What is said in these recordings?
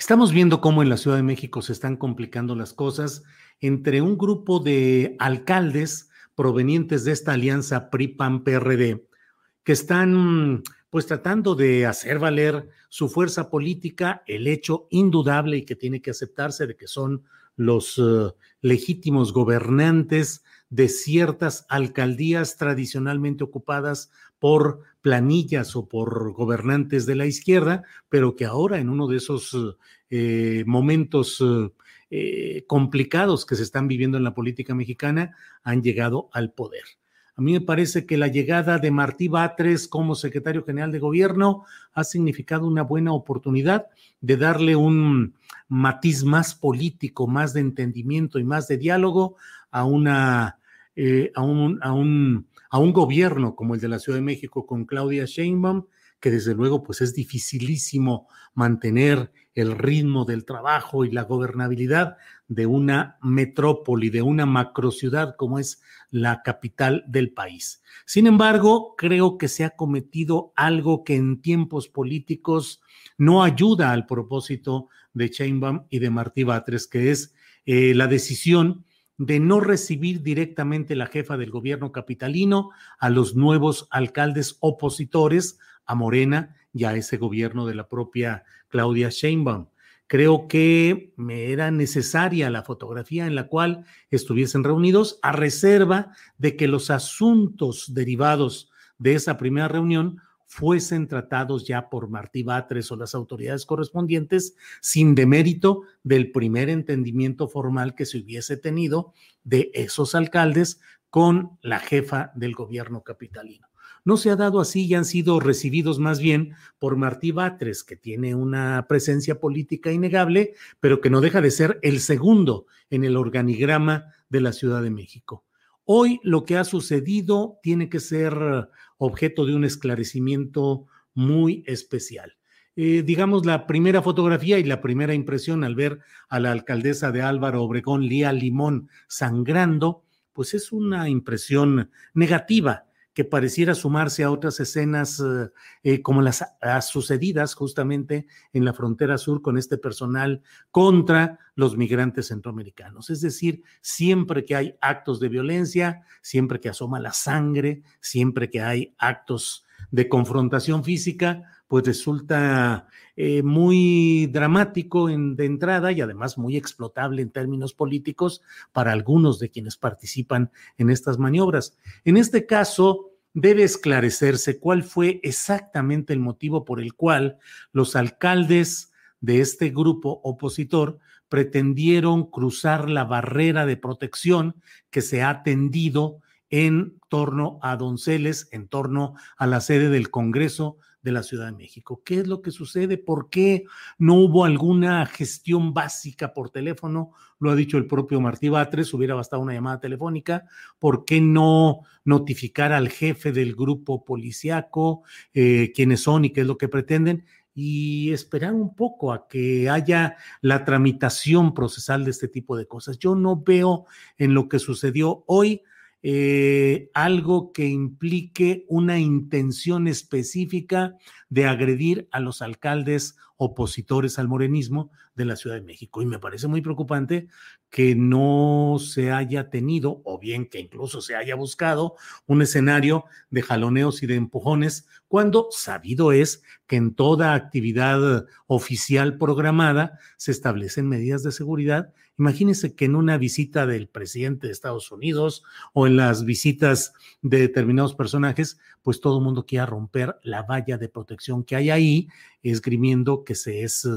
Estamos viendo cómo en la Ciudad de México se están complicando las cosas entre un grupo de alcaldes provenientes de esta alianza PRI-PAN-PRD que están pues tratando de hacer valer su fuerza política, el hecho indudable y que tiene que aceptarse de que son los uh, legítimos gobernantes de ciertas alcaldías tradicionalmente ocupadas por planillas o por gobernantes de la izquierda, pero que ahora en uno de esos eh, momentos eh, complicados que se están viviendo en la política mexicana han llegado al poder. A mí me parece que la llegada de Martí Batres como secretario general de gobierno ha significado una buena oportunidad de darle un matiz más político, más de entendimiento y más de diálogo a una eh, a, un, a, un, a un gobierno como el de la Ciudad de México con Claudia Sheinbaum, que desde luego pues es dificilísimo mantener el ritmo del trabajo y la gobernabilidad de una metrópoli, de una macrociudad como es la capital del país. Sin embargo, creo que se ha cometido algo que en tiempos políticos no ayuda al propósito de Sheinbaum y de Martí Batres, que es eh, la decisión de no recibir directamente la jefa del gobierno capitalino a los nuevos alcaldes opositores a Morena y a ese gobierno de la propia Claudia Sheinbaum. Creo que me era necesaria la fotografía en la cual estuviesen reunidos a reserva de que los asuntos derivados de esa primera reunión fuesen tratados ya por Martí Batres o las autoridades correspondientes sin demérito del primer entendimiento formal que se hubiese tenido de esos alcaldes con la jefa del gobierno capitalino no se ha dado así y han sido recibidos más bien por Martí Batres, que tiene una presencia política innegable, pero que no deja de ser el segundo en el organigrama de la Ciudad de México. Hoy lo que ha sucedido tiene que ser objeto de un esclarecimiento muy especial. Eh, digamos, la primera fotografía y la primera impresión al ver a la alcaldesa de Álvaro Obregón, Lía Limón, sangrando, pues es una impresión negativa que pareciera sumarse a otras escenas eh, eh, como las sucedidas justamente en la frontera sur con este personal contra los migrantes centroamericanos. Es decir, siempre que hay actos de violencia, siempre que asoma la sangre, siempre que hay actos de confrontación física, pues resulta eh, muy dramático de entrada y además muy explotable en términos políticos para algunos de quienes participan en estas maniobras. En este caso, debe esclarecerse cuál fue exactamente el motivo por el cual los alcaldes de este grupo opositor pretendieron cruzar la barrera de protección que se ha tendido en torno a Donceles, en torno a la sede del Congreso de la Ciudad de México. ¿Qué es lo que sucede? ¿Por qué no hubo alguna gestión básica por teléfono? Lo ha dicho el propio Martí Batres, hubiera bastado una llamada telefónica. ¿Por qué no notificar al jefe del grupo policiaco eh, quiénes son y qué es lo que pretenden? y esperar un poco a que haya la tramitación procesal de este tipo de cosas. Yo no veo en lo que sucedió hoy eh, algo que implique una intención específica de agredir a los alcaldes opositores al morenismo de la Ciudad de México. Y me parece muy preocupante que no se haya tenido, o bien que incluso se haya buscado, un escenario de jaloneos y de empujones, cuando sabido es que en toda actividad oficial programada se establecen medidas de seguridad. Imagínense que en una visita del presidente de Estados Unidos o en las visitas de determinados personajes, pues todo el mundo quiera romper la valla de protección que hay ahí, esgrimiendo que se, es,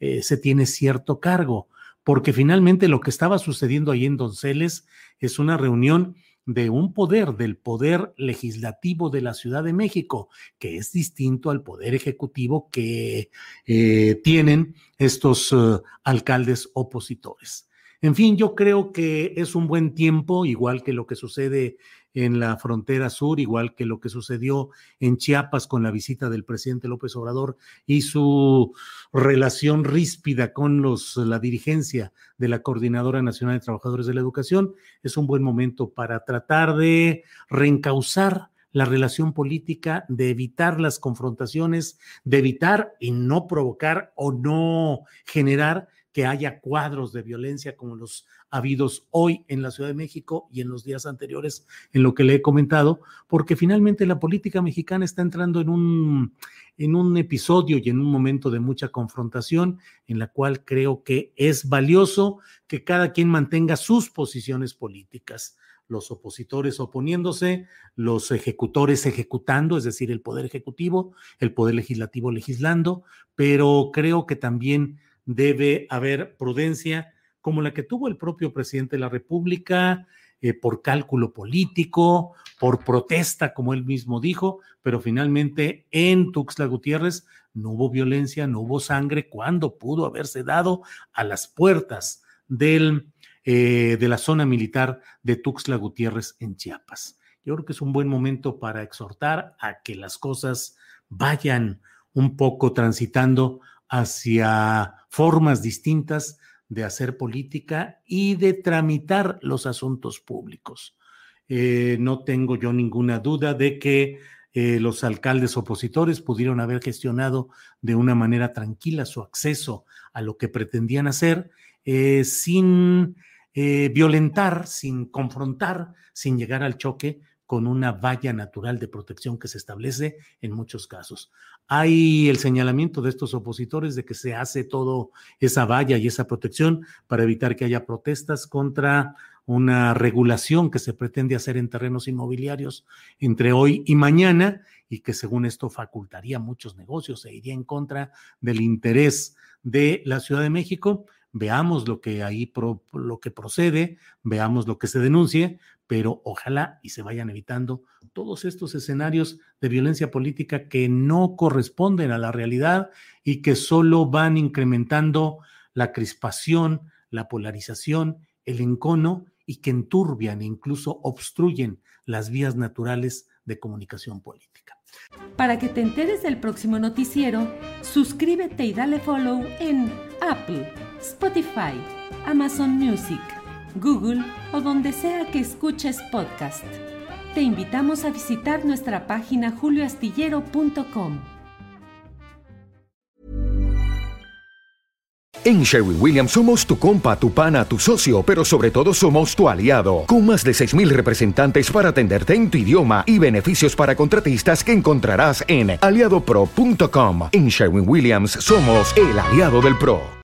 eh, se tiene cierto cargo porque finalmente lo que estaba sucediendo ahí en Donceles es una reunión de un poder, del poder legislativo de la Ciudad de México, que es distinto al poder ejecutivo que eh, tienen estos uh, alcaldes opositores. En fin, yo creo que es un buen tiempo, igual que lo que sucede en la frontera sur, igual que lo que sucedió en Chiapas con la visita del presidente López Obrador y su relación ríspida con los, la dirigencia de la Coordinadora Nacional de Trabajadores de la Educación, es un buen momento para tratar de reencauzar la relación política, de evitar las confrontaciones, de evitar y no provocar o no generar que haya cuadros de violencia como los habidos hoy en la Ciudad de México y en los días anteriores en lo que le he comentado, porque finalmente la política mexicana está entrando en un, en un episodio y en un momento de mucha confrontación en la cual creo que es valioso que cada quien mantenga sus posiciones políticas los opositores oponiéndose, los ejecutores ejecutando, es decir, el poder ejecutivo, el poder legislativo legislando, pero creo que también debe haber prudencia como la que tuvo el propio presidente de la República, eh, por cálculo político, por protesta, como él mismo dijo, pero finalmente en Tuxtla Gutiérrez no hubo violencia, no hubo sangre, cuando pudo haberse dado a las puertas del, eh, de la zona militar de Tuxtla Gutiérrez en Chiapas. Yo creo que es un buen momento para exhortar a que las cosas vayan un poco transitando hacia formas distintas de hacer política y de tramitar los asuntos públicos. Eh, no tengo yo ninguna duda de que eh, los alcaldes opositores pudieron haber gestionado de una manera tranquila su acceso a lo que pretendían hacer eh, sin violentar, sin confrontar, sin llegar al choque con una valla natural de protección que se establece en muchos casos. Hay el señalamiento de estos opositores de que se hace todo esa valla y esa protección para evitar que haya protestas contra una regulación que se pretende hacer en terrenos inmobiliarios entre hoy y mañana y que según esto facultaría muchos negocios e iría en contra del interés de la Ciudad de México veamos lo que ahí lo que procede, veamos lo que se denuncie, pero ojalá y se vayan evitando todos estos escenarios de violencia política que no corresponden a la realidad y que solo van incrementando la crispación, la polarización, el encono y que enturbian e incluso obstruyen las vías naturales de comunicación política. Para que te enteres del próximo noticiero, suscríbete y dale follow en Apple, Spotify, Amazon Music, Google o donde sea que escuches podcast. Te invitamos a visitar nuestra página julioastillero.com. En Sherwin Williams somos tu compa, tu pana, tu socio, pero sobre todo somos tu aliado, con más de 6.000 representantes para atenderte en tu idioma y beneficios para contratistas que encontrarás en aliadopro.com. En Sherwin Williams somos el aliado del PRO.